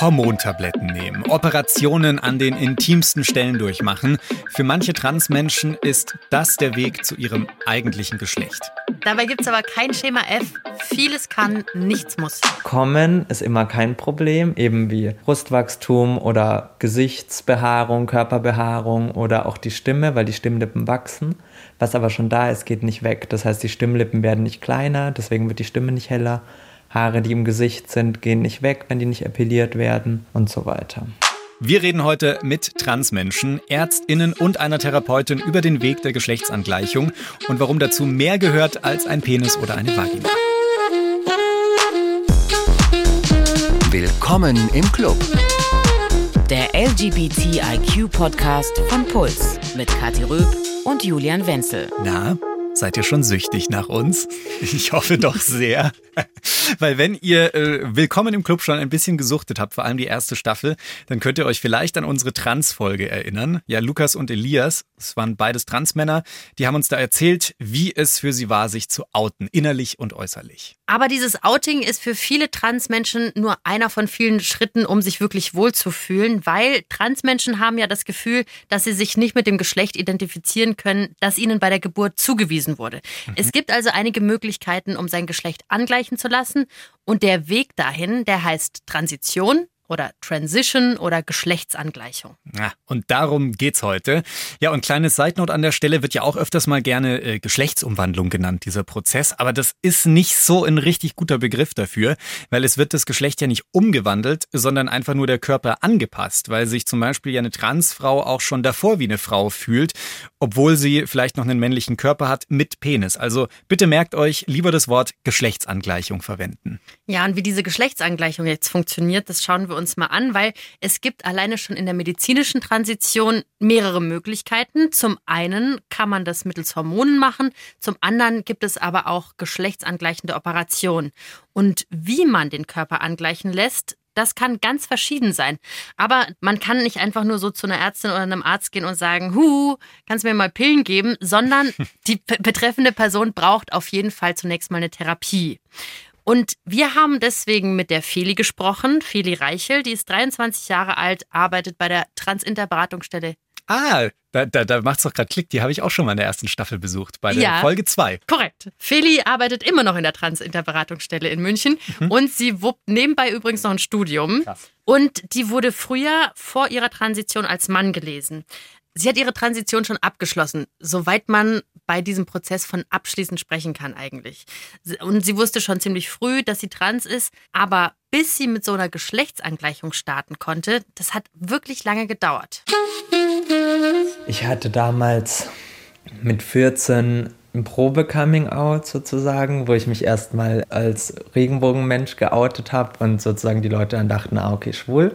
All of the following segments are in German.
Hormontabletten nehmen, Operationen an den intimsten Stellen durchmachen. Für manche Transmenschen ist das der Weg zu ihrem eigentlichen Geschlecht. Dabei gibt es aber kein Schema F. Vieles kann, nichts muss. Kommen ist immer kein Problem, eben wie Brustwachstum oder Gesichtsbehaarung, Körperbehaarung oder auch die Stimme, weil die Stimmlippen wachsen. Was aber schon da ist, geht nicht weg. Das heißt, die Stimmlippen werden nicht kleiner, deswegen wird die Stimme nicht heller. Haare, die im Gesicht sind, gehen nicht weg, wenn die nicht epiliert werden und so weiter. Wir reden heute mit Transmenschen, Ärztinnen und einer Therapeutin über den Weg der Geschlechtsangleichung und warum dazu mehr gehört als ein Penis oder eine Vagina. Willkommen im Club. Der LGBTIQ-Podcast von Puls mit Kathi Röb und Julian Wenzel. Na, seid ihr schon süchtig nach uns? Ich hoffe doch sehr. Weil wenn ihr äh, Willkommen im Club schon ein bisschen gesuchtet habt, vor allem die erste Staffel, dann könnt ihr euch vielleicht an unsere Trans-Folge erinnern. Ja, Lukas und Elias, das waren beides Transmänner, die haben uns da erzählt, wie es für sie war, sich zu outen, innerlich und äußerlich. Aber dieses Outing ist für viele Transmenschen nur einer von vielen Schritten, um sich wirklich wohlzufühlen, weil Transmenschen haben ja das Gefühl, dass sie sich nicht mit dem Geschlecht identifizieren können, das ihnen bei der Geburt zugewiesen wurde. Mhm. Es gibt also einige Möglichkeiten, um sein Geschlecht angleichen zu lassen. Und der Weg dahin, der heißt Transition oder Transition oder Geschlechtsangleichung. Ja, und darum geht's heute. Ja, und kleines Side Note an der Stelle wird ja auch öfters mal gerne äh, Geschlechtsumwandlung genannt, dieser Prozess. Aber das ist nicht so ein richtig guter Begriff dafür, weil es wird das Geschlecht ja nicht umgewandelt, sondern einfach nur der Körper angepasst, weil sich zum Beispiel ja eine Transfrau auch schon davor wie eine Frau fühlt, obwohl sie vielleicht noch einen männlichen Körper hat mit Penis. Also bitte merkt euch lieber das Wort Geschlechtsangleichung verwenden. Ja, und wie diese Geschlechtsangleichung jetzt funktioniert, das schauen wir wir uns mal an, weil es gibt alleine schon in der medizinischen Transition mehrere Möglichkeiten. Zum einen kann man das mittels Hormonen machen, zum anderen gibt es aber auch geschlechtsangleichende Operationen. Und wie man den Körper angleichen lässt, das kann ganz verschieden sein. Aber man kann nicht einfach nur so zu einer Ärztin oder einem Arzt gehen und sagen, hu, kannst du mir mal Pillen geben, sondern die betreffende Person braucht auf jeden Fall zunächst mal eine Therapie. Und wir haben deswegen mit der Feli gesprochen, Feli Reichel, die ist 23 Jahre alt, arbeitet bei der Transinterberatungsstelle. Ah, da, da, da macht es doch gerade Klick. Die habe ich auch schon mal in der ersten Staffel besucht, bei der ja, Folge 2. Korrekt. Feli arbeitet immer noch in der Transinterberatungsstelle in München mhm. und sie wuppt nebenbei übrigens noch ein Studium. Krass. Und die wurde früher vor ihrer Transition als Mann gelesen. Sie hat ihre Transition schon abgeschlossen, soweit man bei diesem Prozess von abschließend sprechen kann eigentlich. Und sie wusste schon ziemlich früh, dass sie trans ist, aber bis sie mit so einer Geschlechtsangleichung starten konnte, das hat wirklich lange gedauert. Ich hatte damals mit 14 ein Probe-Coming-out sozusagen, wo ich mich erstmal als Regenbogenmensch geoutet habe und sozusagen die Leute dann dachten, ah, okay, schwul.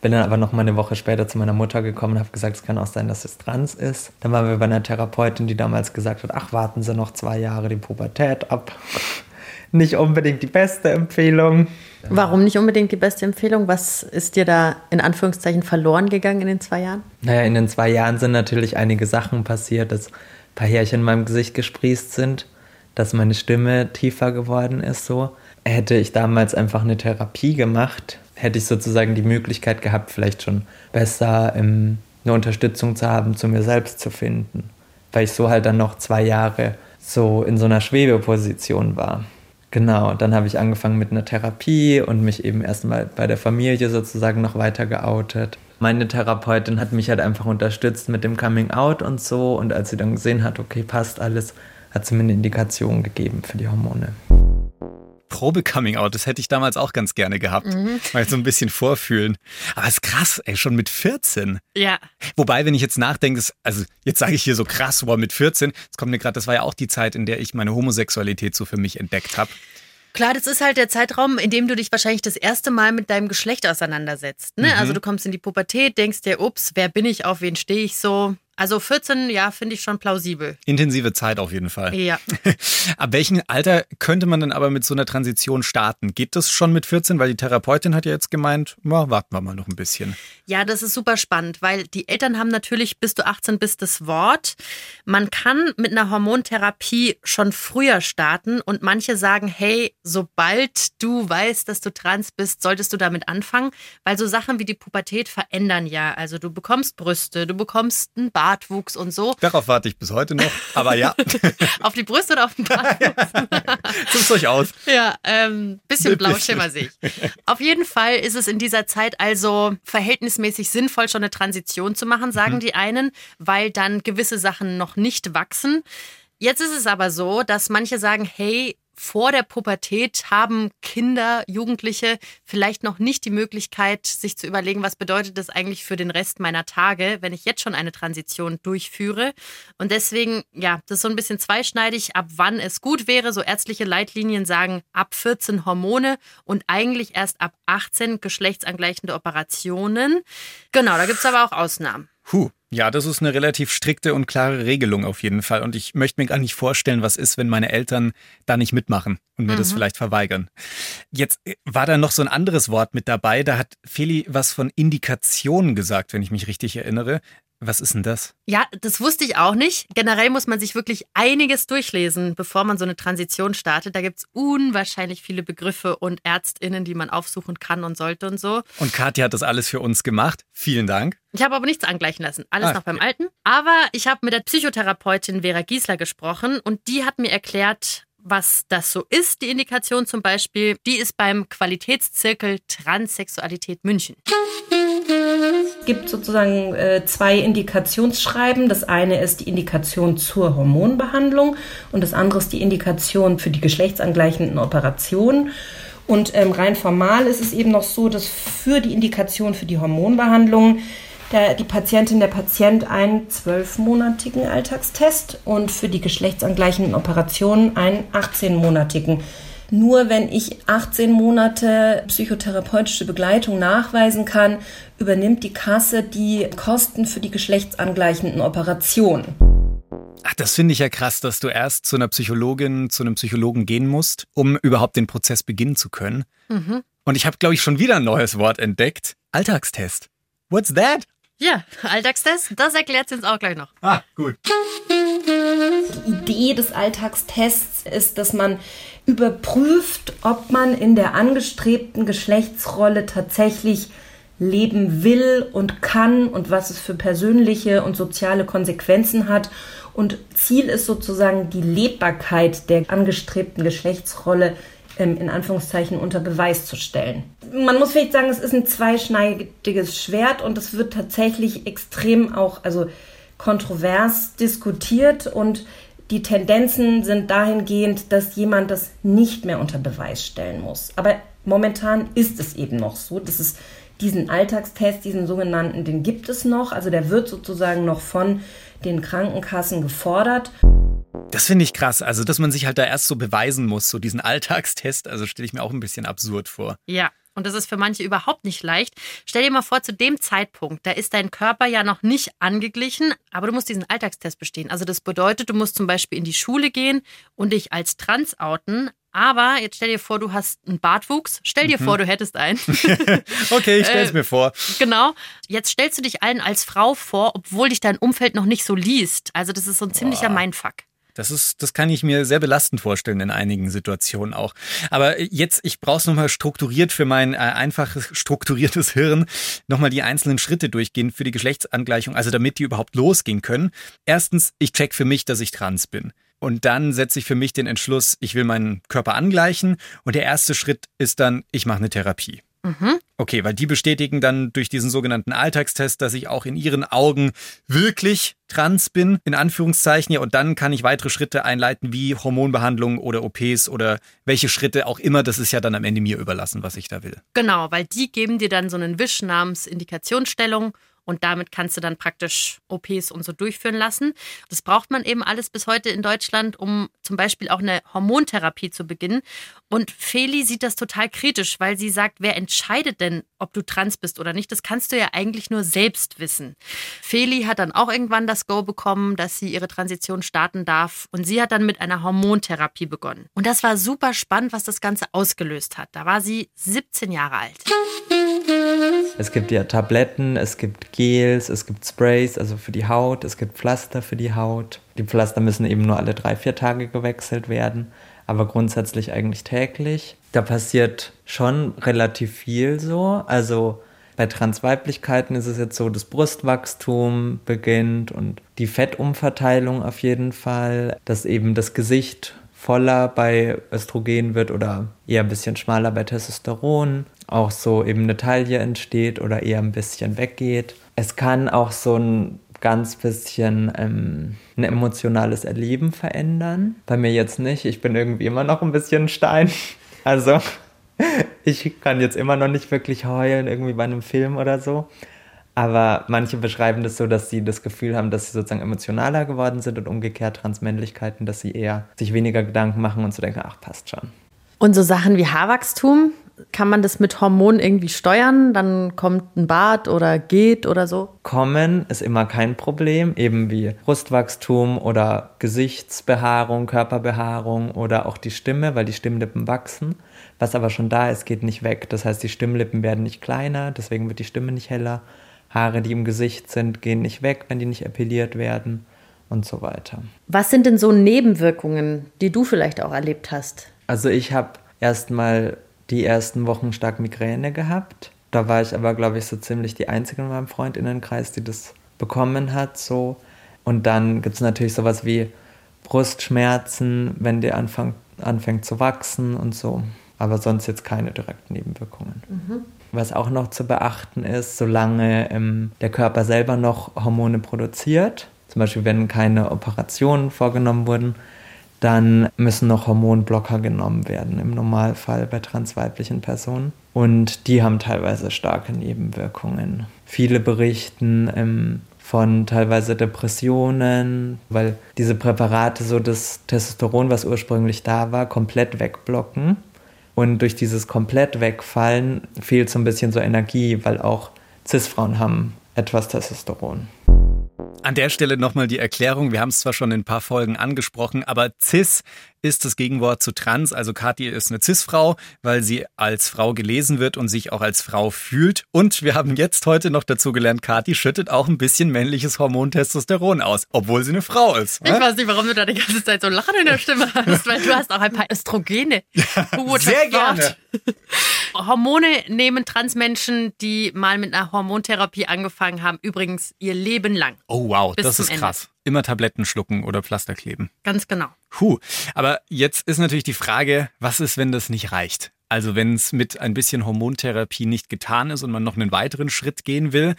Bin dann aber noch mal eine Woche später zu meiner Mutter gekommen und habe gesagt, es kann auch sein, dass es trans ist. Dann waren wir bei einer Therapeutin, die damals gesagt hat, ach, warten Sie noch zwei Jahre die Pubertät ab. nicht unbedingt die beste Empfehlung. Warum nicht unbedingt die beste Empfehlung? Was ist dir da in Anführungszeichen verloren gegangen in den zwei Jahren? Naja, in den zwei Jahren sind natürlich einige Sachen passiert, dass ein paar Härchen in meinem Gesicht gesprießt sind, dass meine Stimme tiefer geworden ist so. Hätte ich damals einfach eine Therapie gemacht, hätte ich sozusagen die Möglichkeit gehabt, vielleicht schon besser ähm, eine Unterstützung zu haben, zu mir selbst zu finden. Weil ich so halt dann noch zwei Jahre so in so einer Schwebeposition war. Genau, dann habe ich angefangen mit einer Therapie und mich eben erstmal bei der Familie sozusagen noch weiter geoutet. Meine Therapeutin hat mich halt einfach unterstützt mit dem Coming Out und so. Und als sie dann gesehen hat, okay, passt alles, hat sie mir eine Indikation gegeben für die Hormone. Probe-Coming-out, das hätte ich damals auch ganz gerne gehabt. Mhm. Mal so ein bisschen vorfühlen. Aber es ist krass, ey, schon mit 14. Ja. Wobei, wenn ich jetzt nachdenke, also jetzt sage ich hier so krass, wow, mit 14, das kommt mir gerade, das war ja auch die Zeit, in der ich meine Homosexualität so für mich entdeckt habe. Klar, das ist halt der Zeitraum, in dem du dich wahrscheinlich das erste Mal mit deinem Geschlecht auseinandersetzt. Ne? Mhm. Also du kommst in die Pubertät, denkst dir, ups, wer bin ich, auf wen stehe ich so? Also 14, ja, finde ich schon plausibel. Intensive Zeit auf jeden Fall. Ja. Ab welchem Alter könnte man denn aber mit so einer Transition starten? Geht das schon mit 14? Weil die Therapeutin hat ja jetzt gemeint, na, warten wir mal noch ein bisschen. Ja, das ist super spannend, weil die Eltern haben natürlich bis du 18 bist das Wort. Man kann mit einer Hormontherapie schon früher starten und manche sagen, hey, sobald du weißt, dass du trans bist, solltest du damit anfangen, weil so Sachen wie die Pubertät verändern ja. Also du bekommst Brüste, du bekommst einen Bart, Bartwuchs und so. Darauf warte ich bis heute noch, aber ja. auf die Brüste oder auf den Bartwuchs? Euch aus. Ja, ähm, bisschen Blauschimmer sehe ich. Auf jeden Fall ist es in dieser Zeit also verhältnismäßig sinnvoll, schon eine Transition zu machen, sagen mhm. die einen, weil dann gewisse Sachen noch nicht wachsen. Jetzt ist es aber so, dass manche sagen, hey, vor der Pubertät haben Kinder, Jugendliche vielleicht noch nicht die Möglichkeit, sich zu überlegen, was bedeutet das eigentlich für den Rest meiner Tage, wenn ich jetzt schon eine Transition durchführe. Und deswegen, ja, das ist so ein bisschen zweischneidig, ab wann es gut wäre. So ärztliche Leitlinien sagen ab 14 Hormone und eigentlich erst ab 18 geschlechtsangleichende Operationen. Genau, da gibt es aber auch Ausnahmen. Puh. Ja, das ist eine relativ strikte und klare Regelung auf jeden Fall. Und ich möchte mir gar nicht vorstellen, was ist, wenn meine Eltern da nicht mitmachen und mir mhm. das vielleicht verweigern. Jetzt äh, war da noch so ein anderes Wort mit dabei. Da hat Feli was von Indikationen gesagt, wenn ich mich richtig erinnere. Was ist denn das? Ja, das wusste ich auch nicht. Generell muss man sich wirklich einiges durchlesen, bevor man so eine Transition startet. Da gibt es unwahrscheinlich viele Begriffe und ÄrztInnen, die man aufsuchen kann und sollte und so. Und Katja hat das alles für uns gemacht. Vielen Dank. Ich habe aber nichts angleichen lassen. Alles ah, noch beim. Alten. Aber ich habe mit der Psychotherapeutin Vera Giesler gesprochen und die hat mir erklärt, was das so ist, die Indikation zum Beispiel. Die ist beim Qualitätszirkel Transsexualität München. Es gibt sozusagen äh, zwei Indikationsschreiben. Das eine ist die Indikation zur Hormonbehandlung und das andere ist die Indikation für die geschlechtsangleichenden Operationen. Und ähm, rein formal ist es eben noch so, dass für die Indikation für die Hormonbehandlung der, die Patientin, der Patient einen zwölfmonatigen Alltagstest und für die geschlechtsangleichenden Operationen einen 18-monatigen nur wenn ich 18 Monate psychotherapeutische Begleitung nachweisen kann, übernimmt die Kasse die Kosten für die geschlechtsangleichenden Operationen. Ach, das finde ich ja krass, dass du erst zu einer Psychologin, zu einem Psychologen gehen musst, um überhaupt den Prozess beginnen zu können. Mhm. Und ich habe, glaube ich, schon wieder ein neues Wort entdeckt. Alltagstest. What's that? Ja, Alltagstest, das erklärt sie uns auch gleich noch. Ah, gut. Die Idee des Alltagstests ist, dass man überprüft, ob man in der angestrebten Geschlechtsrolle tatsächlich leben will und kann und was es für persönliche und soziale Konsequenzen hat. Und Ziel ist sozusagen die Lebbarkeit der angestrebten Geschlechtsrolle ähm, in Anführungszeichen unter Beweis zu stellen. Man muss vielleicht sagen, es ist ein zweischneidiges Schwert und es wird tatsächlich extrem auch, also kontrovers diskutiert und die Tendenzen sind dahingehend, dass jemand das nicht mehr unter Beweis stellen muss. Aber momentan ist es eben noch so, dass es diesen Alltagstest, diesen sogenannten, den gibt es noch. Also der wird sozusagen noch von den Krankenkassen gefordert. Das finde ich krass. Also, dass man sich halt da erst so beweisen muss, so diesen Alltagstest, also stelle ich mir auch ein bisschen absurd vor. Ja. Und das ist für manche überhaupt nicht leicht. Stell dir mal vor, zu dem Zeitpunkt, da ist dein Körper ja noch nicht angeglichen, aber du musst diesen Alltagstest bestehen. Also das bedeutet, du musst zum Beispiel in die Schule gehen und dich als trans outen, aber jetzt stell dir vor, du hast einen Bartwuchs. Stell dir mhm. vor, du hättest einen. okay, ich stell's äh, mir vor. Genau. Jetzt stellst du dich allen als Frau vor, obwohl dich dein Umfeld noch nicht so liest. Also das ist so ein ziemlicher Boah. Mindfuck. Das ist, das kann ich mir sehr belastend vorstellen in einigen Situationen auch. Aber jetzt, ich brauche es nochmal strukturiert für mein äh, einfaches, strukturiertes Hirn, nochmal die einzelnen Schritte durchgehen für die Geschlechtsangleichung, also damit die überhaupt losgehen können. Erstens, ich check für mich, dass ich trans bin. Und dann setze ich für mich den Entschluss, ich will meinen Körper angleichen. Und der erste Schritt ist dann, ich mache eine Therapie. Mhm. Okay, weil die bestätigen dann durch diesen sogenannten Alltagstest, dass ich auch in ihren Augen wirklich trans bin, in Anführungszeichen. Ja, und dann kann ich weitere Schritte einleiten, wie Hormonbehandlung oder OPs oder welche Schritte auch immer. Das ist ja dann am Ende mir überlassen, was ich da will. Genau, weil die geben dir dann so einen Wisch namens Indikationsstellung Und damit kannst du dann praktisch OPs und so durchführen lassen. Das braucht man eben alles bis heute in Deutschland, um zum Beispiel auch eine Hormontherapie zu beginnen. Und Feli sieht das total kritisch, weil sie sagt, wer entscheidet denn, ob du trans bist oder nicht? Das kannst du ja eigentlich nur selbst wissen. Feli hat dann auch irgendwann das Go bekommen, dass sie ihre Transition starten darf. Und sie hat dann mit einer Hormontherapie begonnen. Und das war super spannend, was das Ganze ausgelöst hat. Da war sie 17 Jahre alt. Es gibt ja Tabletten, es gibt Gels, es gibt Sprays, also für die Haut, es gibt Pflaster für die Haut. Die Pflaster müssen eben nur alle drei, vier Tage gewechselt werden, aber grundsätzlich eigentlich täglich. Da passiert schon relativ viel so. Also bei Transweiblichkeiten ist es jetzt so, das Brustwachstum beginnt und die Fettumverteilung auf jeden Fall, dass eben das Gesicht voller bei Östrogen wird oder eher ein bisschen schmaler bei Testosteron. Auch so eben eine Taille entsteht oder eher ein bisschen weggeht. Es kann auch so ein ganz bisschen ähm, ein emotionales Erleben verändern. Bei mir jetzt nicht. Ich bin irgendwie immer noch ein bisschen Stein. Also ich kann jetzt immer noch nicht wirklich heulen, irgendwie bei einem Film oder so. Aber manche beschreiben das so, dass sie das Gefühl haben, dass sie sozusagen emotionaler geworden sind und umgekehrt Transmännlichkeiten, dass sie eher sich weniger Gedanken machen und so denken, ach, passt schon. Und so Sachen wie Haarwachstum, kann man das mit Hormonen irgendwie steuern? Dann kommt ein Bart oder geht oder so? Kommen ist immer kein Problem, eben wie Brustwachstum oder Gesichtsbehaarung, Körperbehaarung oder auch die Stimme, weil die Stimmlippen wachsen. Was aber schon da ist, geht nicht weg. Das heißt, die Stimmlippen werden nicht kleiner, deswegen wird die Stimme nicht heller. Haare, die im Gesicht sind, gehen nicht weg, wenn die nicht epiliert werden und so weiter. Was sind denn so Nebenwirkungen, die du vielleicht auch erlebt hast? Also ich habe erstmal die ersten Wochen stark Migräne gehabt. Da war ich aber, glaube ich, so ziemlich die Einzige in meinem Freundinnenkreis, die das bekommen hat. So. Und dann gibt es natürlich sowas wie Brustschmerzen, wenn die anfang, anfängt zu wachsen und so. Aber sonst jetzt keine direkten Nebenwirkungen. Mhm. Was auch noch zu beachten ist, solange ähm, der Körper selber noch Hormone produziert, zum Beispiel wenn keine Operationen vorgenommen wurden, dann müssen noch Hormonblocker genommen werden, im Normalfall bei transweiblichen Personen. Und die haben teilweise starke Nebenwirkungen. Viele berichten ähm, von teilweise Depressionen, weil diese Präparate so das Testosteron, was ursprünglich da war, komplett wegblocken. Und durch dieses komplett Wegfallen fehlt so ein bisschen so Energie, weil auch Cis-Frauen haben etwas Testosteron. An der Stelle nochmal die Erklärung. Wir haben es zwar schon in ein paar Folgen angesprochen, aber cis ist das Gegenwort zu trans. Also Kathi ist eine cis-Frau, weil sie als Frau gelesen wird und sich auch als Frau fühlt. Und wir haben jetzt heute noch dazu gelernt, Kathi schüttet auch ein bisschen männliches Hormon Testosteron aus, obwohl sie eine Frau ist. Ich weiß nicht, warum du da die ganze Zeit so Lachen in der Stimme hast, weil du hast auch ein paar Östrogene. Sehr gerne. Hormone nehmen Transmenschen, die mal mit einer Hormontherapie angefangen haben, übrigens ihr Leben lang. Oh wow, das ist krass. Ende. Immer Tabletten schlucken oder Pflaster kleben. Ganz genau. Puh, aber jetzt ist natürlich die Frage, was ist, wenn das nicht reicht? Also wenn es mit ein bisschen Hormontherapie nicht getan ist und man noch einen weiteren Schritt gehen will,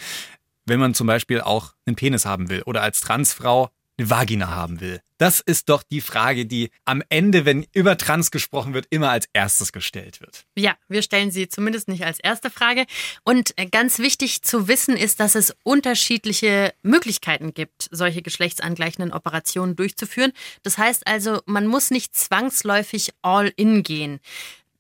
wenn man zum Beispiel auch einen Penis haben will oder als Transfrau Vagina haben will? Das ist doch die Frage, die am Ende, wenn über Trans gesprochen wird, immer als erstes gestellt wird. Ja, wir stellen sie zumindest nicht als erste Frage. Und äh, ganz wichtig zu wissen ist, dass es unterschiedliche Möglichkeiten gibt, solche geschlechtsangleichenden Operationen durchzuführen. Das heißt also, man muss nicht zwangsläufig all in gehen.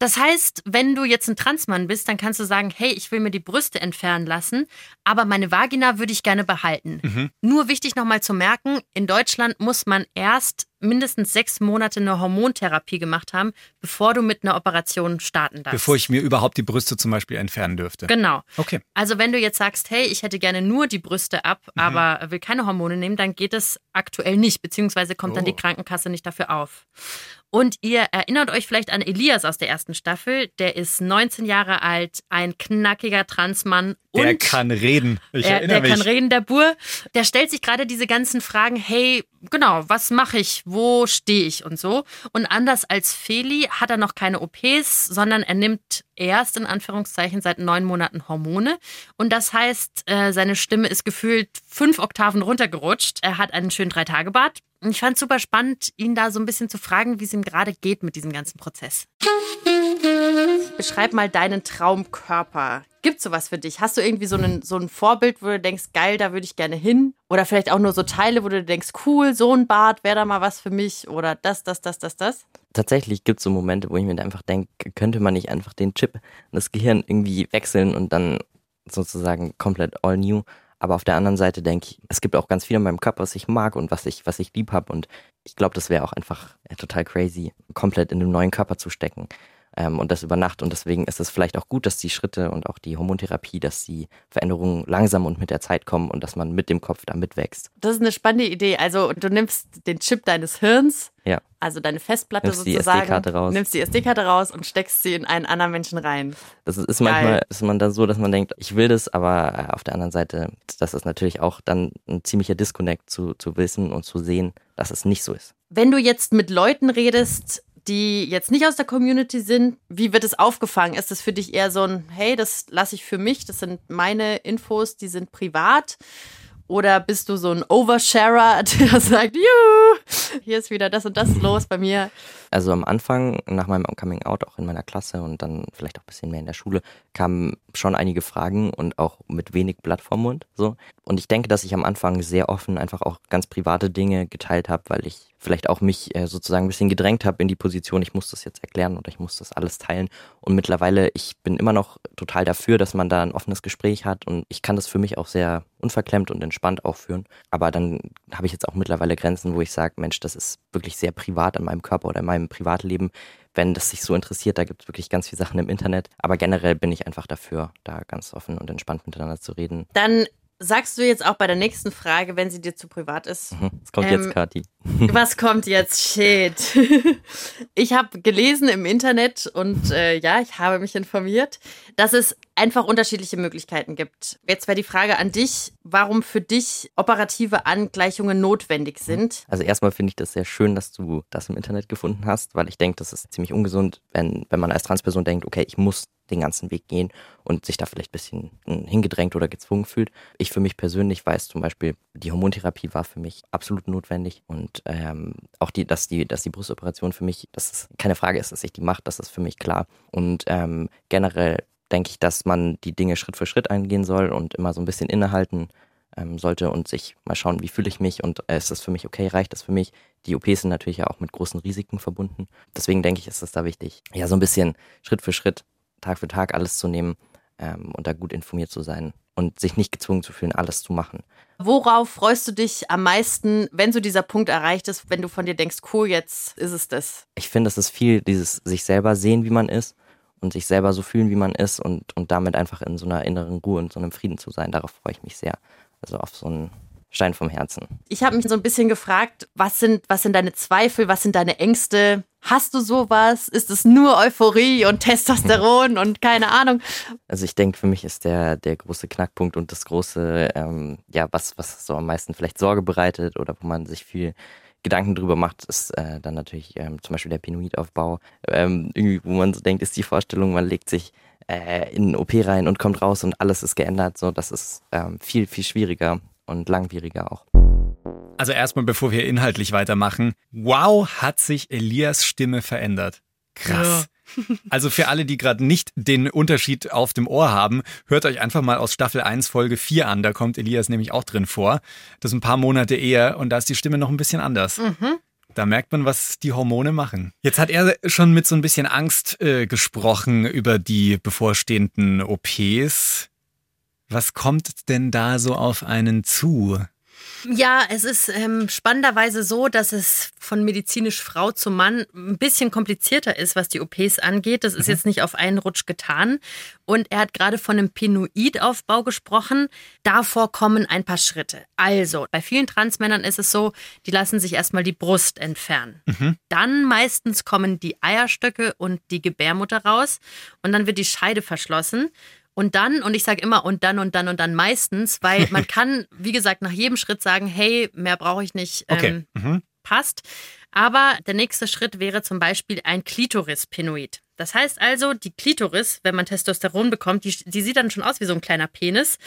Das heißt, wenn du jetzt ein Transmann bist, dann kannst du sagen, hey, ich will mir die Brüste entfernen lassen, aber meine Vagina würde ich gerne behalten. Mhm. Nur wichtig nochmal zu merken, in Deutschland muss man erst mindestens sechs Monate eine Hormontherapie gemacht haben, bevor du mit einer Operation starten darfst. Bevor ich mir überhaupt die Brüste zum Beispiel entfernen dürfte. Genau. Okay. Also wenn du jetzt sagst, hey, ich hätte gerne nur die Brüste ab, mhm. aber will keine Hormone nehmen, dann geht es aktuell nicht, beziehungsweise kommt oh. dann die Krankenkasse nicht dafür auf. Und ihr erinnert euch vielleicht an Elias aus der ersten Staffel. Der ist 19 Jahre alt, ein knackiger Transmann. Der kann reden. Ich er, erinnere der mich. kann reden, der Bur. Der stellt sich gerade diese ganzen Fragen, hey, genau, was mache ich? Wo stehe ich und so? Und anders als Feli hat er noch keine OPs, sondern er nimmt erst in Anführungszeichen seit neun Monaten Hormone. Und das heißt, äh, seine Stimme ist gefühlt fünf Oktaven runtergerutscht. Er hat einen schönen Drei-Tage-Bart ich fand es super spannend, ihn da so ein bisschen zu fragen, wie es ihm gerade geht mit diesem ganzen Prozess. Beschreib mal deinen Traumkörper. Gibt sowas für dich? Hast du irgendwie so, einen, so ein Vorbild, wo du denkst, geil, da würde ich gerne hin? Oder vielleicht auch nur so Teile, wo du denkst, cool, so ein Bart wäre da mal was für mich? Oder das, das, das, das, das? Tatsächlich gibt es so Momente, wo ich mir einfach denke, könnte man nicht einfach den Chip, das Gehirn irgendwie wechseln und dann sozusagen komplett all new. Aber auf der anderen Seite denke ich, es gibt auch ganz viel in meinem Körper, was ich mag und was ich, was ich lieb habe. Und ich glaube, das wäre auch einfach ja, total crazy, komplett in einen neuen Körper zu stecken ähm, und das über Nacht. Und deswegen ist es vielleicht auch gut, dass die Schritte und auch die Hormontherapie, dass die Veränderungen langsam und mit der Zeit kommen und dass man mit dem Kopf da mitwächst. Das ist eine spannende Idee. Also du nimmst den Chip deines Hirns, ja. also deine Festplatte nimmst sozusagen, die SD-Karte raus. nimmst die SD-Karte raus und steckst sie in einen anderen Menschen rein. Das ist manchmal ist man dann so, dass man denkt, ich will das, aber äh, auf der anderen Seite, das ist natürlich auch dann ein ziemlicher Disconnect zu, zu wissen und zu sehen, dass es nicht so ist. Wenn du jetzt mit Leuten redest, die jetzt nicht aus der Community sind, wie wird es aufgefangen? Ist es für dich eher so ein, hey, das lasse ich für mich, das sind meine Infos, die sind privat? Oder bist du so ein Oversharer, der sagt, juhu, hier ist wieder das und das los bei mir? Also am Anfang, nach meinem Coming Out, auch in meiner Klasse und dann vielleicht auch ein bisschen mehr in der Schule, kamen schon einige Fragen und auch mit wenig Blatt vom Mund. So. Und ich denke, dass ich am Anfang sehr offen einfach auch ganz private Dinge geteilt habe, weil ich vielleicht auch mich äh, sozusagen ein bisschen gedrängt habe in die Position, ich muss das jetzt erklären oder ich muss das alles teilen. Und mittlerweile, ich bin immer noch total dafür, dass man da ein offenes Gespräch hat und ich kann das für mich auch sehr unverklemmt und entspannt auch führen. Aber dann habe ich jetzt auch mittlerweile Grenzen, wo ich sage, Mensch, das ist wirklich sehr privat an meinem Körper oder in meinem Privatleben. Wenn das sich so interessiert, da gibt es wirklich ganz viele Sachen im Internet. Aber generell bin ich einfach dafür, da ganz offen und entspannt miteinander zu reden. Dann sagst du jetzt auch bei der nächsten Frage, wenn sie dir zu privat ist. Mhm. Was kommt ähm, jetzt, Kathi? Was kommt jetzt? Shit. Ich habe gelesen im Internet und äh, ja, ich habe mich informiert, dass es einfach unterschiedliche Möglichkeiten gibt. Jetzt wäre die Frage an dich, warum für dich operative Angleichungen notwendig sind. Also erstmal finde ich das sehr schön, dass du das im Internet gefunden hast, weil ich denke, das ist ziemlich ungesund, wenn, wenn man als Transperson denkt, okay, ich muss den ganzen Weg gehen und sich da vielleicht ein bisschen hm, hingedrängt oder gezwungen fühlt. Ich für mich persönlich weiß zum Beispiel, die Hormontherapie war für mich absolut notwendig und ähm, auch die, dass die, dass die Brustoperation für mich, dass es keine Frage ist, dass ich die mache, das ist für mich klar. Und ähm, generell denke ich, dass man die Dinge Schritt für Schritt eingehen soll und immer so ein bisschen innehalten ähm, sollte und sich mal schauen, wie fühle ich mich und äh, ist das für mich okay, reicht das für mich? Die OPs sind natürlich ja auch mit großen Risiken verbunden. Deswegen denke ich, ist es da wichtig, ja, so ein bisschen Schritt für Schritt, Tag für Tag alles zu nehmen ähm, und da gut informiert zu sein und sich nicht gezwungen zu fühlen, alles zu machen. Worauf freust du dich am meisten, wenn so dieser Punkt erreicht ist, wenn du von dir denkst, cool, jetzt ist es das? Ich finde, es ist viel dieses sich selber sehen, wie man ist und sich selber so fühlen, wie man ist und, und damit einfach in so einer inneren Ruhe und so einem Frieden zu sein. Darauf freue ich mich sehr. Also auf so einen Stein vom Herzen. Ich habe mich so ein bisschen gefragt, was sind, was sind deine Zweifel, was sind deine Ängste? Hast du sowas? Ist es nur Euphorie und Testosteron und keine Ahnung? Also ich denke, für mich ist der, der große Knackpunkt und das große, ähm, ja, was, was so am meisten vielleicht Sorge bereitet oder wo man sich viel Gedanken drüber macht, ist äh, dann natürlich ähm, zum Beispiel der Pinoidaufbau. Ähm, irgendwie, wo man so denkt, ist die Vorstellung, man legt sich äh, in einen OP rein und kommt raus und alles ist geändert. So, das ist ähm, viel, viel schwieriger und langwieriger auch. Also erstmal, bevor wir inhaltlich weitermachen. Wow, hat sich Elias Stimme verändert. Krass. Ja. Also für alle, die gerade nicht den Unterschied auf dem Ohr haben, hört euch einfach mal aus Staffel 1 Folge 4 an. Da kommt Elias nämlich auch drin vor. Das ist ein paar Monate eher und da ist die Stimme noch ein bisschen anders. Mhm. Da merkt man, was die Hormone machen. Jetzt hat er schon mit so ein bisschen Angst äh, gesprochen über die bevorstehenden OPs. Was kommt denn da so auf einen zu? Ja, es ist ähm, spannenderweise so, dass es von medizinisch Frau zu Mann ein bisschen komplizierter ist, was die OPs angeht. Das ist mhm. jetzt nicht auf einen Rutsch getan. Und er hat gerade von einem Pinoidaufbau gesprochen. Davor kommen ein paar Schritte. Also, bei vielen Transmännern ist es so, die lassen sich erstmal die Brust entfernen. Mhm. Dann meistens kommen die Eierstöcke und die Gebärmutter raus. Und dann wird die Scheide verschlossen. Und dann, und ich sage immer und dann und dann und dann meistens, weil man kann, wie gesagt, nach jedem Schritt sagen, hey, mehr brauche ich nicht, ähm, okay. mhm. passt. Aber der nächste Schritt wäre zum Beispiel ein Klitorispinoid. Das heißt also, die Klitoris, wenn man Testosteron bekommt, die, die sieht dann schon aus wie so ein kleiner Penis.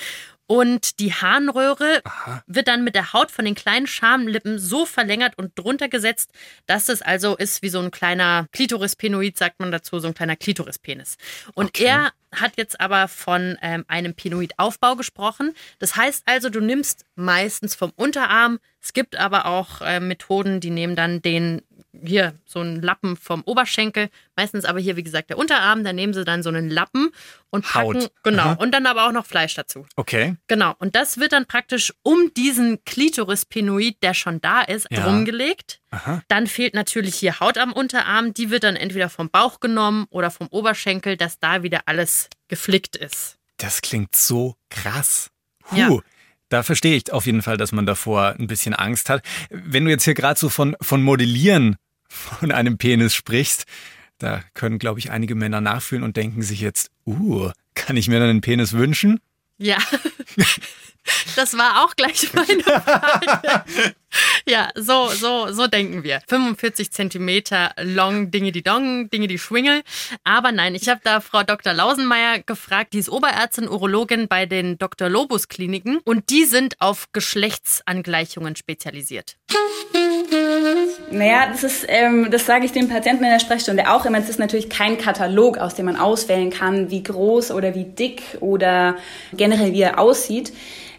Und die Harnröhre Aha. wird dann mit der Haut von den kleinen Schamlippen so verlängert und drunter gesetzt, dass es also ist wie so ein kleiner Klitorispenoid, sagt man dazu, so ein kleiner Klitorispenis. Und Okay. er hat jetzt aber von ähm, einem Penoidaufbau gesprochen. Das heißt also, du nimmst meistens vom Unterarm. Es gibt aber auch äh, Methoden, die nehmen dann den hier so einen Lappen vom Oberschenkel, meistens aber hier wie gesagt der Unterarm, da nehmen sie dann so einen Lappen und packen Haut. genau Aha. und dann aber auch noch Fleisch dazu. Okay. Genau, und das wird dann praktisch um diesen Klitorispenoid, der schon da ist, Ja. rumgelegt. Aha. Dann fehlt natürlich hier Haut am Unterarm, die wird dann entweder vom Bauch genommen oder vom Oberschenkel, dass da wieder alles geflickt ist. Das klingt so krass. Huh. Ja. Da verstehe ich auf jeden Fall, dass man davor ein bisschen Angst hat. Wenn du jetzt hier gerade so von, von Modellieren von einem Penis sprichst, da können, glaube ich, einige Männer nachfühlen und denken sich jetzt, uh, kann ich mir dann einen Penis wünschen? Ja. Das war auch gleich meine Frage. Ja, so, so, so denken wir. 45 Zentimeter long Dinge die Dong, Dinge die Schwingel. Aber nein, ich habe da Frau Dr. Lausenmeier gefragt, die ist Oberärztin, Urologin bei den Dr. Lobus Kliniken und die sind auf Geschlechtsangleichungen spezialisiert. Naja, das ist, ähm, das sage ich den Patienten in der Sprechstunde auch immer. Es ist natürlich kein Katalog, aus dem man auswählen kann, wie groß oder wie dick oder generell wie er aussieht.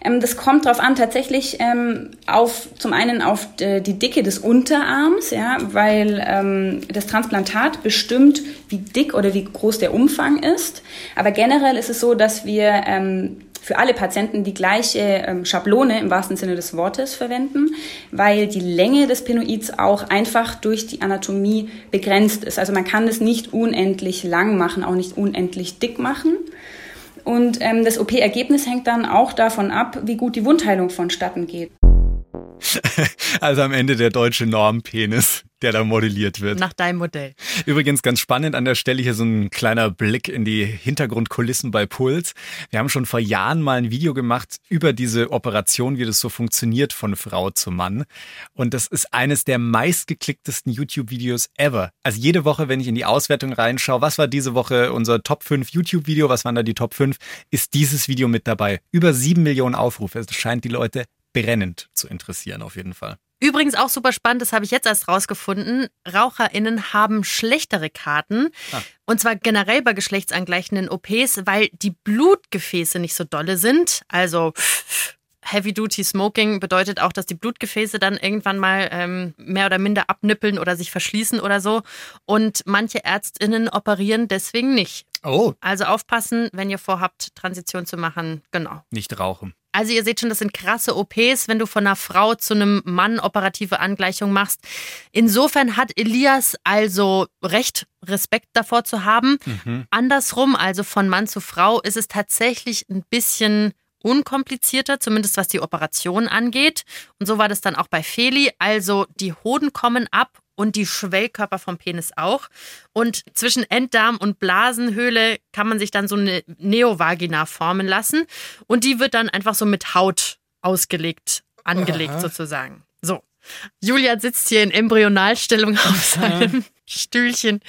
Ähm, das kommt darauf an, tatsächlich ähm, auf zum einen auf d- die Dicke des Unterarms, ja, weil ähm, das Transplantat bestimmt, wie dick oder wie groß der Umfang ist. Aber generell ist es so, dass wir ähm, für alle Patienten die gleiche ähm, Schablone im wahrsten Sinne des Wortes verwenden, weil die Länge des Penoids auch einfach durch die Anatomie begrenzt ist. Also man kann es nicht unendlich lang machen, auch nicht unendlich dick machen. Und ähm, das OP-Ergebnis hängt dann auch davon ab, wie gut die Wundheilung vonstatten geht. Also am Ende der deutsche Normpenis, der da modelliert wird. Nach deinem Modell. Übrigens ganz spannend an der Stelle hier so ein kleiner Blick in die Hintergrundkulissen bei Puls. Wir haben schon vor Jahren mal ein Video gemacht über diese Operation, wie das so funktioniert von Frau zu Mann. Und das ist eines der meistgeklicktesten YouTube-Videos ever. Also jede Woche, wenn ich in die Auswertung reinschaue, was war diese Woche unser Top 5 YouTube-Video, was waren da die Top 5, ist dieses Video mit dabei. Über sieben Millionen Aufrufe. Es scheint die Leute brennend zu interessieren, auf jeden Fall. Übrigens auch super spannend, das habe ich jetzt erst rausgefunden. RaucherInnen haben schlechtere Karten. Ah. Und zwar generell bei geschlechtsangleichenden OPs, weil die Blutgefäße nicht so dolle sind. Also Heavy Duty Smoking bedeutet auch, dass die Blutgefäße dann irgendwann mal ähm, mehr oder minder abnippeln oder sich verschließen oder so. Und manche ÄrztInnen operieren deswegen nicht. Oh, Also aufpassen, wenn ihr vorhabt, Transition zu machen. Genau. nicht rauchen. Also ihr seht schon, das sind krasse OPs, wenn du von einer Frau zu einem Mann operative Angleichung machst. Insofern hat Elias also recht, Respekt davor zu haben. Mhm. Andersrum, also von Mann zu Frau, ist es tatsächlich ein bisschen unkomplizierter, zumindest was die Operation angeht. Und so war das dann auch bei Feli. Also die Hoden kommen ab und die Schwellkörper vom Penis auch. Und zwischen Enddarm und Blasenhöhle kann man sich dann so eine Neovagina formen lassen. Und die wird dann einfach so mit Haut ausgelegt, angelegt Aha. sozusagen. So. Julian sitzt hier in Embryonalstellung auf seinem Stühlchen.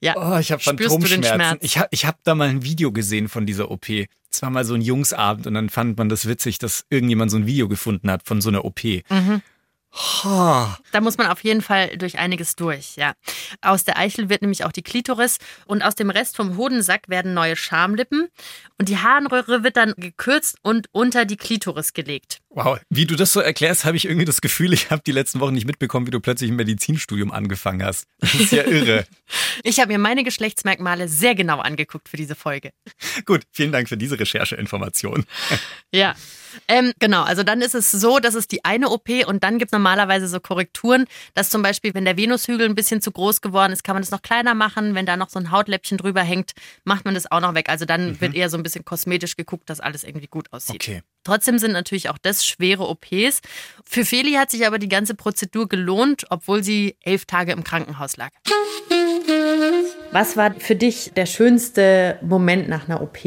Ja. Oh, ich habe Phantomschmerzen. Schmerz? Ich habe ich hab da mal ein Video gesehen von dieser OP. Es war mal so ein Jungsabend und dann fand man das witzig, dass irgendjemand so ein Video gefunden hat von so einer OP. Mhm. Ha. Da muss man auf jeden Fall durch einiges durch, ja. Aus der Eichel wird nämlich auch die Klitoris und aus dem Rest vom Hodensack werden neue Schamlippen und die Harnröhre wird dann gekürzt und unter die Klitoris gelegt. Wow, wie du das so erklärst, habe ich irgendwie das Gefühl, ich habe die letzten Wochen nicht mitbekommen, wie du plötzlich ein Medizinstudium angefangen hast. Das ist ja irre. Ich habe mir meine Geschlechtsmerkmale sehr genau angeguckt für diese Folge. Gut, vielen Dank für diese Rechercheinformation. Ja. Ähm, genau, also dann ist es so, dass es die eine OP und dann gibt es normalerweise so Korrekturen, dass zum Beispiel, wenn der Venushügel ein bisschen zu groß geworden ist, kann man das noch kleiner machen. Wenn da noch so ein Hautläppchen drüber hängt, macht man das auch noch weg. Also dann wird eher so ein bisschen kosmetisch geguckt, dass alles irgendwie gut aussieht. Okay. Trotzdem sind natürlich auch das schwere OPs. Für Feli hat sich aber die ganze Prozedur gelohnt, obwohl sie elf Tage im Krankenhaus lag. Was war für dich der schönste Moment nach einer OP?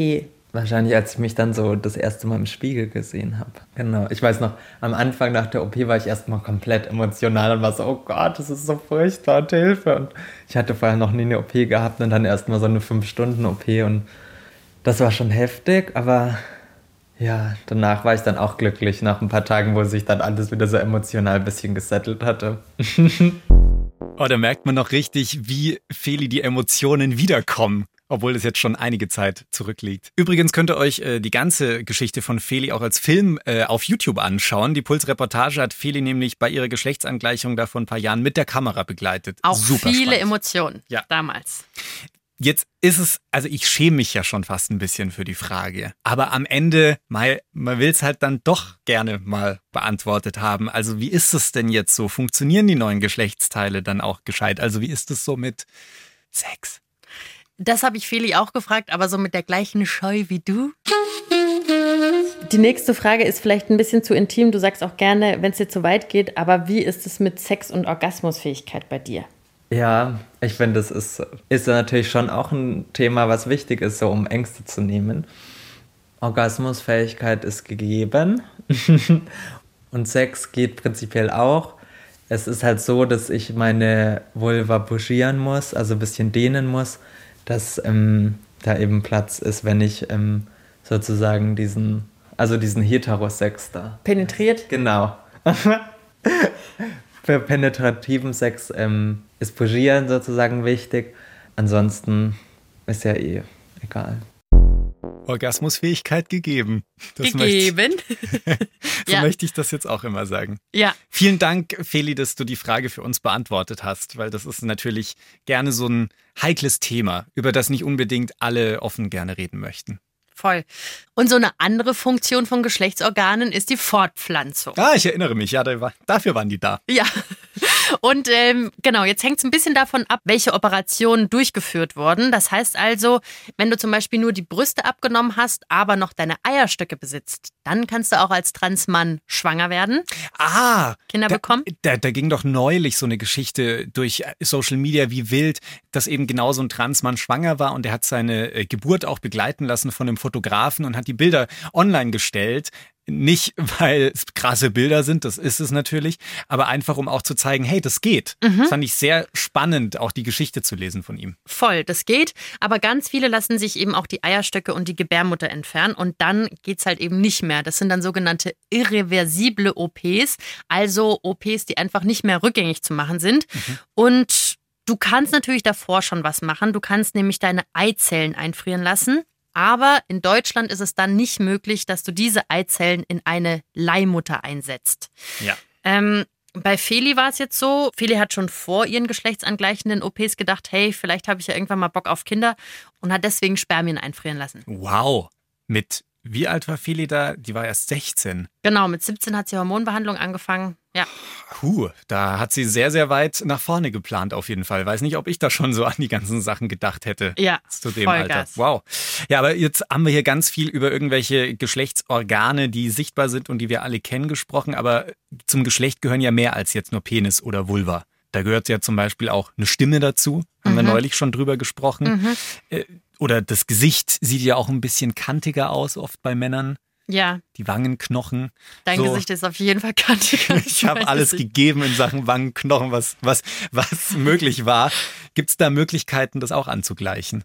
Wahrscheinlich, als ich mich dann so das erste Mal im Spiegel gesehen habe. Genau. Ich weiß noch, am Anfang nach der OP war ich erstmal komplett emotional und war so, oh Gott, das ist so furchtbar und Hilfe. Und ich hatte vorher noch nie eine OP gehabt und dann erstmal so eine 5-Stunden-OP und das war schon heftig, aber ja, danach war ich dann auch glücklich, nach ein paar Tagen, wo sich dann alles wieder so emotional ein bisschen gesettelt hatte. oh, da merkt man noch richtig, wie Feli die Emotionen wiederkommen obwohl es jetzt schon einige Zeit zurückliegt. Übrigens könnt ihr euch äh, die ganze Geschichte von Feli auch als Film äh, auf YouTube anschauen. Die Puls-Reportage hat Feli nämlich bei ihrer Geschlechtsangleichung da vor ein paar Jahren mit der Kamera begleitet. Auch Super viele spannend. Emotionen ja. damals. Jetzt ist es, also ich schäme mich ja schon fast ein bisschen für die Frage. Aber am Ende, mal, man will es halt dann doch gerne mal beantwortet haben. Also wie ist es denn jetzt so? Funktionieren die neuen Geschlechtsteile dann auch gescheit? Also wie ist es so mit Sex? Das habe ich Feli auch gefragt, aber so mit der gleichen Scheu wie du. Die nächste Frage ist vielleicht ein bisschen zu intim. Du sagst auch gerne, wenn es dir zu weit geht, aber wie ist es mit Sex und Orgasmusfähigkeit bei dir? Ja, ich finde, das ist, ist natürlich schon auch ein Thema, was wichtig ist, so um Ängste zu nehmen. Orgasmusfähigkeit ist gegeben und Sex geht prinzipiell auch. Es ist halt so, dass ich meine Vulva buschieren muss, also ein bisschen dehnen muss, dass ähm, da eben Platz ist, wenn ich ähm, sozusagen diesen, also diesen Heterosex da. Penetriert? Genau. Für penetrativen Sex ähm, ist Puschieren sozusagen wichtig. Ansonsten ist ja eh egal. Orgasmusfähigkeit gegeben. Das gegeben. Möchte, so ja. möchte ich das jetzt auch immer sagen. Ja. Vielen Dank, Feli, dass du die Frage für uns beantwortet hast, weil das ist natürlich gerne so ein heikles Thema, über das nicht unbedingt alle offen gerne reden möchten. Voll. Und so eine andere Funktion von Geschlechtsorganen ist die Fortpflanzung. Ah, ich erinnere mich, ja, dafür waren die da. Ja. Und ähm, genau, jetzt hängt es ein bisschen davon ab, welche Operationen durchgeführt wurden. Das heißt also, wenn du zum Beispiel nur die Brüste abgenommen hast, aber noch deine Eierstöcke besitzt, dann kannst du auch als Transmann schwanger werden. Ah, Kinder da, bekommen. Da, da ging doch neulich so eine Geschichte durch Social Media wie wild, dass eben genau so ein Transmann schwanger war und er hat seine äh, Geburt auch begleiten lassen von einem Fotografen und hat die Bilder online gestellt. Nicht, weil es krasse Bilder sind, das ist es natürlich, aber einfach, um auch zu zeigen, hey, das geht. Mhm. Das fand ich sehr spannend, auch die Geschichte zu lesen von ihm. Voll, das geht. Aber ganz viele lassen sich eben auch die Eierstöcke und die Gebärmutter entfernen und dann geht es halt eben nicht mehr. Das sind dann sogenannte irreversible OPs, also OPs, die einfach nicht mehr rückgängig zu machen sind. Mhm. Und Du kannst natürlich davor schon was machen. Du kannst nämlich deine Eizellen einfrieren lassen. Aber in Deutschland ist es dann nicht möglich, dass du diese Eizellen in eine Leihmutter einsetzt. Ja. Ähm, bei Feli war es jetzt so, Feli hat schon vor ihren geschlechtsangleichenden OPs gedacht, hey, vielleicht habe ich ja irgendwann mal Bock auf Kinder und hat deswegen Spermien einfrieren lassen. Wow. Mit wie alt war Feli da? Die war erst 16. Genau, mit 17 hat sie Hormonbehandlung angefangen. Ja. Puh, da hat sie sehr, sehr weit nach vorne geplant, auf jeden Fall. Weiß nicht, ob ich da schon so an die ganzen Sachen gedacht hätte. Ja. Zu dem Vollgas. Alter. Wow. Ja, aber jetzt haben wir hier ganz viel über irgendwelche Geschlechtsorgane, die sichtbar sind und die wir alle kennen, gesprochen. Aber zum Geschlecht gehören ja mehr als jetzt nur Penis oder Vulva. Da gehört ja zum Beispiel auch eine Stimme dazu. Haben mhm. wir neulich schon drüber gesprochen. Mhm. Äh, oder das Gesicht sieht ja auch ein bisschen kantiger aus, oft bei Männern. Ja. Die Wangenknochen. Dein so. Gesicht ist auf jeden Fall kantiger. ich habe alles Gesicht. gegeben in Sachen Wangenknochen, was, was, was möglich war. Gibt es da Möglichkeiten, das auch anzugleichen?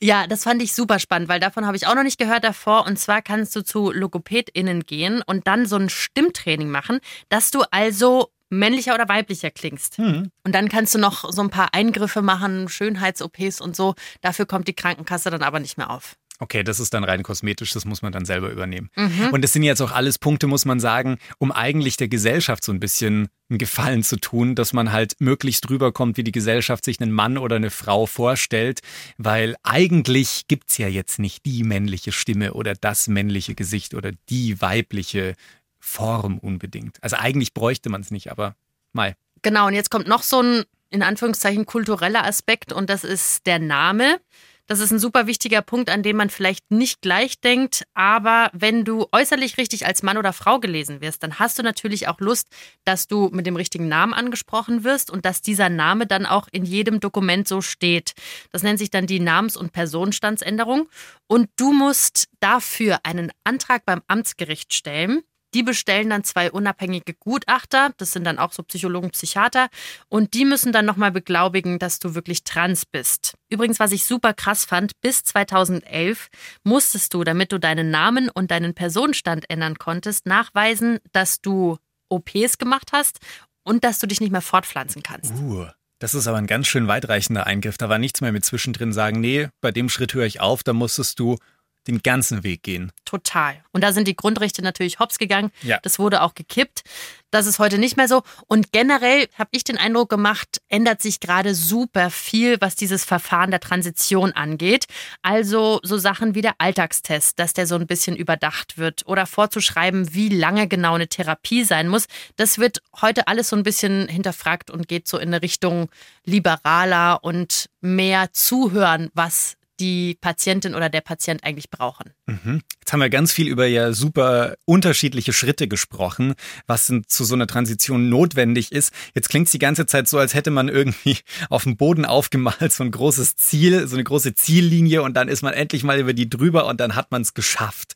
Ja, das fand ich super spannend, weil davon habe ich auch noch nicht gehört davor. Und zwar kannst du zu LogopädInnen gehen und dann so ein Stimmtraining machen, dass du also männlicher oder weiblicher klingst. Mhm. Und dann kannst du noch so ein paar Eingriffe machen, Schönheits-OPs und so. Dafür kommt die Krankenkasse dann aber nicht mehr auf. Okay, das ist dann rein kosmetisch, das muss man dann selber übernehmen. Mhm. Und das sind jetzt auch alles Punkte, muss man sagen, um eigentlich der Gesellschaft so ein bisschen einen Gefallen zu tun, dass man halt möglichst rüberkommt, wie die Gesellschaft sich einen Mann oder eine Frau vorstellt, weil eigentlich gibt es ja jetzt nicht die männliche Stimme oder das männliche Gesicht oder die weibliche Form unbedingt. Also eigentlich bräuchte man es nicht, aber mal. Genau, und jetzt kommt noch so ein in Anführungszeichen kultureller Aspekt und das ist der Name. Das ist ein super wichtiger Punkt, an dem man vielleicht nicht gleich denkt. Aber wenn du äußerlich richtig als Mann oder Frau gelesen wirst, dann hast du natürlich auch Lust, dass du mit dem richtigen Namen angesprochen wirst und dass dieser Name dann auch in jedem Dokument so steht. Das nennt sich dann die Namens- und Personenstandsänderung. Und du musst dafür einen Antrag beim Amtsgericht stellen. Die bestellen dann zwei unabhängige Gutachter, das sind dann auch so Psychologen, Psychiater, und die müssen dann nochmal beglaubigen, dass du wirklich trans bist. Übrigens, was ich super krass fand, bis 2011 musstest du, damit du deinen Namen und deinen Personenstand ändern konntest, nachweisen, dass du OPs gemacht hast und dass du dich nicht mehr fortpflanzen kannst. Uh. Das ist aber ein ganz schön weitreichender Eingriff. Da war nichts mehr mit zwischendrin sagen, nee, bei dem Schritt höre ich auf, da musstest du den ganzen Weg gehen. Total. Und da sind die Grundrechte natürlich hops gegangen. Ja. Das wurde auch gekippt. Das ist heute nicht mehr so. Und generell habe ich den Eindruck gemacht, ändert sich gerade super viel, was dieses Verfahren der Transition angeht. Also so Sachen wie der Alltagstest, dass der so ein bisschen überdacht wird oder vorzuschreiben, wie lange genau eine Therapie sein muss. Das wird heute alles so ein bisschen hinterfragt und geht so in eine Richtung liberaler und mehr zuhören, was die Patientin oder der Patient eigentlich brauchen. Mhm. Jetzt haben wir ganz viel über ja super unterschiedliche Schritte gesprochen, was zu so einer Transition notwendig ist. Jetzt klingt es die ganze Zeit so, als hätte man irgendwie auf dem Boden aufgemalt, so ein großes Ziel, so eine große Ziellinie und dann ist man endlich mal über die drüber und dann hat man es geschafft.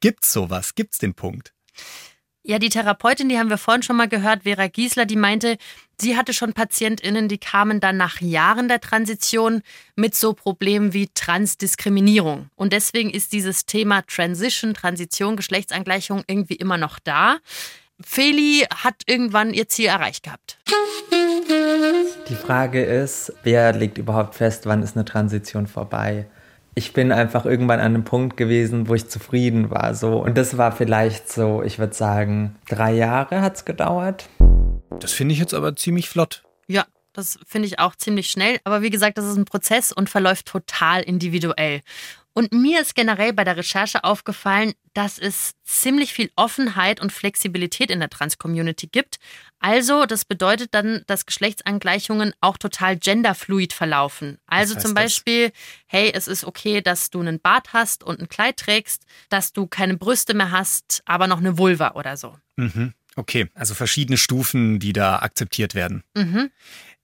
Gibt's sowas? Gibt's den Punkt? Ja, die Therapeutin, die haben wir vorhin schon mal gehört, Vera Giesler, die meinte, sie hatte schon PatientInnen, die kamen dann nach Jahren der Transition mit so Problemen wie Transdiskriminierung. Und deswegen ist dieses Thema Transition, Transition, Geschlechtsangleichung irgendwie immer noch da. Feli hat irgendwann ihr Ziel erreicht gehabt. Die Frage ist, wer legt überhaupt fest, wann ist eine Transition vorbei? ich bin einfach irgendwann an einem Punkt gewesen, wo ich zufrieden war. So. Und das war vielleicht so, ich würde sagen, drei Jahre hat es gedauert. Das finde ich jetzt aber ziemlich flott. Ja, das finde ich auch ziemlich schnell. Aber wie gesagt, das ist ein Prozess und verläuft total individuell. Und mir ist generell bei der Recherche aufgefallen, dass es ziemlich viel Offenheit und Flexibilität in der Trans-Community gibt. Also, das bedeutet dann, dass Geschlechtsangleichungen auch total genderfluid verlaufen. Also zum Beispiel, das? hey, es ist okay, dass du einen Bart hast und ein Kleid trägst, dass du keine Brüste mehr hast, aber noch eine Vulva oder so. Mhm. Okay, also verschiedene Stufen, die da akzeptiert werden. Mhm.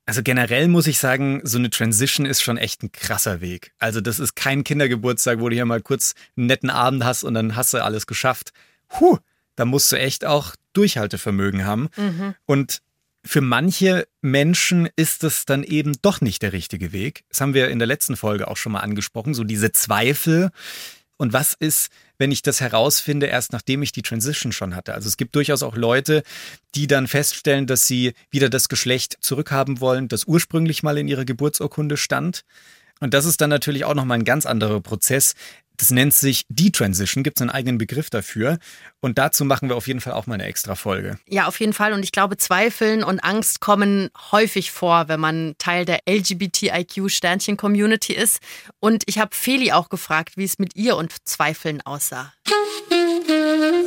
Also generell muss ich sagen, so eine Transition ist schon echt ein krasser Weg. Also das ist kein Kindergeburtstag, wo du hier mal kurz einen netten Abend hast und dann hast du alles geschafft. Huh, da musst du echt auch Durchhaltevermögen haben. Mhm. Und für manche Menschen ist es dann eben doch nicht der richtige Weg. Das haben wir in der letzten Folge auch schon mal angesprochen, so diese Zweifel. Und was ist, wenn ich das herausfinde, erst nachdem ich die Transition schon hatte? Also es gibt durchaus auch Leute, die dann feststellen, dass sie wieder das Geschlecht zurückhaben wollen, das ursprünglich mal in ihrer Geburtsurkunde stand. Und das ist dann natürlich auch nochmal ein ganz anderer Prozess, das nennt sich Detransition, gibt es einen eigenen Begriff dafür. Und dazu machen wir auf jeden Fall auch mal eine extra Folge. Ja, auf jeden Fall. Und ich glaube, Zweifeln und Angst kommen häufig vor, wenn man Teil der LGBTIQ-Sternchen-Community ist. Und ich habe Feli auch gefragt, wie es mit ihr und Zweifeln aussah.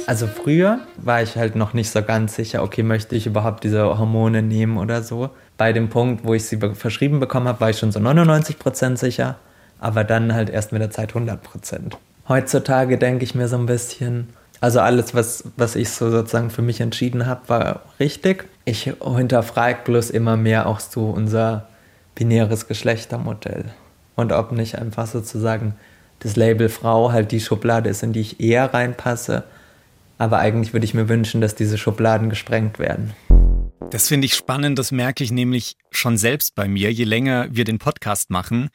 Also früher war ich halt noch nicht so ganz sicher, okay, möchte ich überhaupt diese Hormone nehmen oder so. Bei dem Punkt, wo ich sie verschrieben bekommen habe, war ich schon so 99 Prozent sicher aber dann halt erst mit der Zeit 100 Prozent. Heutzutage denke ich mir so ein bisschen, also alles, was, was ich so sozusagen für mich entschieden habe, war richtig. Ich hinterfrage bloß immer mehr auch so unser binäres Geschlechtermodell. Und ob nicht einfach sozusagen das Label Frau halt die Schublade ist, in die ich eher reinpasse. Aber eigentlich würde ich mir wünschen, dass diese Schubladen gesprengt werden. Das finde ich spannend, das merke ich nämlich schon selbst bei mir, je länger wir den Podcast machen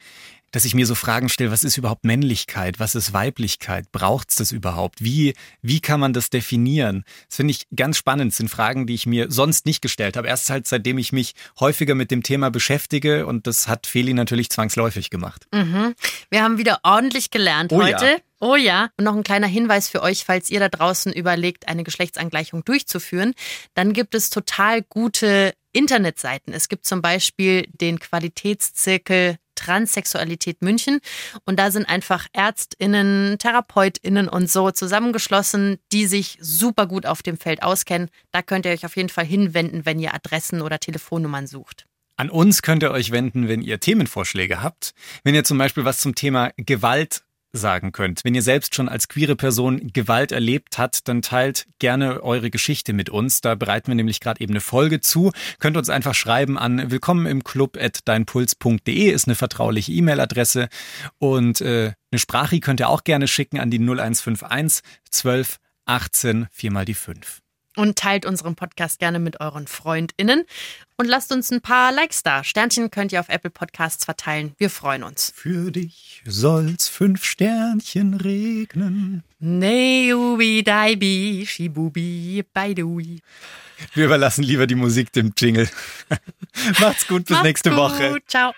dass ich mir so Fragen stelle, was ist überhaupt Männlichkeit, was ist Weiblichkeit, braucht es das überhaupt, wie, wie kann man das definieren? Das finde ich ganz spannend, das sind Fragen, die ich mir sonst nicht gestellt habe. Erst halt seitdem ich mich häufiger mit dem Thema beschäftige und das hat Feli natürlich zwangsläufig gemacht. Mhm. Wir haben wieder ordentlich gelernt oh heute. Ja. Oh ja, und noch ein kleiner Hinweis für euch, falls ihr da draußen überlegt, eine Geschlechtsangleichung durchzuführen, dann gibt es total gute Internetseiten. Es gibt zum Beispiel den Qualitätszirkel Transsexualität München. Und da sind einfach Ärztinnen, Therapeutinnen und so zusammengeschlossen, die sich super gut auf dem Feld auskennen. Da könnt ihr euch auf jeden Fall hinwenden, wenn ihr Adressen oder Telefonnummern sucht. An uns könnt ihr euch wenden, wenn ihr Themenvorschläge habt. Wenn ihr zum Beispiel was zum Thema Gewalt sagen könnt. Wenn ihr selbst schon als queere Person Gewalt erlebt habt, dann teilt gerne eure Geschichte mit uns. Da bereiten wir nämlich gerade eben eine Folge zu. Könnt uns einfach schreiben an willkommen im Club at deinpuls.de ist eine vertrauliche E-Mail-Adresse und äh, eine Sprache könnt ihr auch gerne schicken an die 0151 12 18 4 mal die 5 und teilt unseren Podcast gerne mit euren FreundInnen und lasst uns ein paar Likes da. Sternchen könnt ihr auf Apple Podcasts verteilen. Wir freuen uns. Für dich soll's fünf Sternchen regnen. Neubi, daibi, shibubi, baidui. Wir überlassen lieber die Musik dem Jingle. Macht's gut, bis Macht's nächste gut. Woche. Ciao.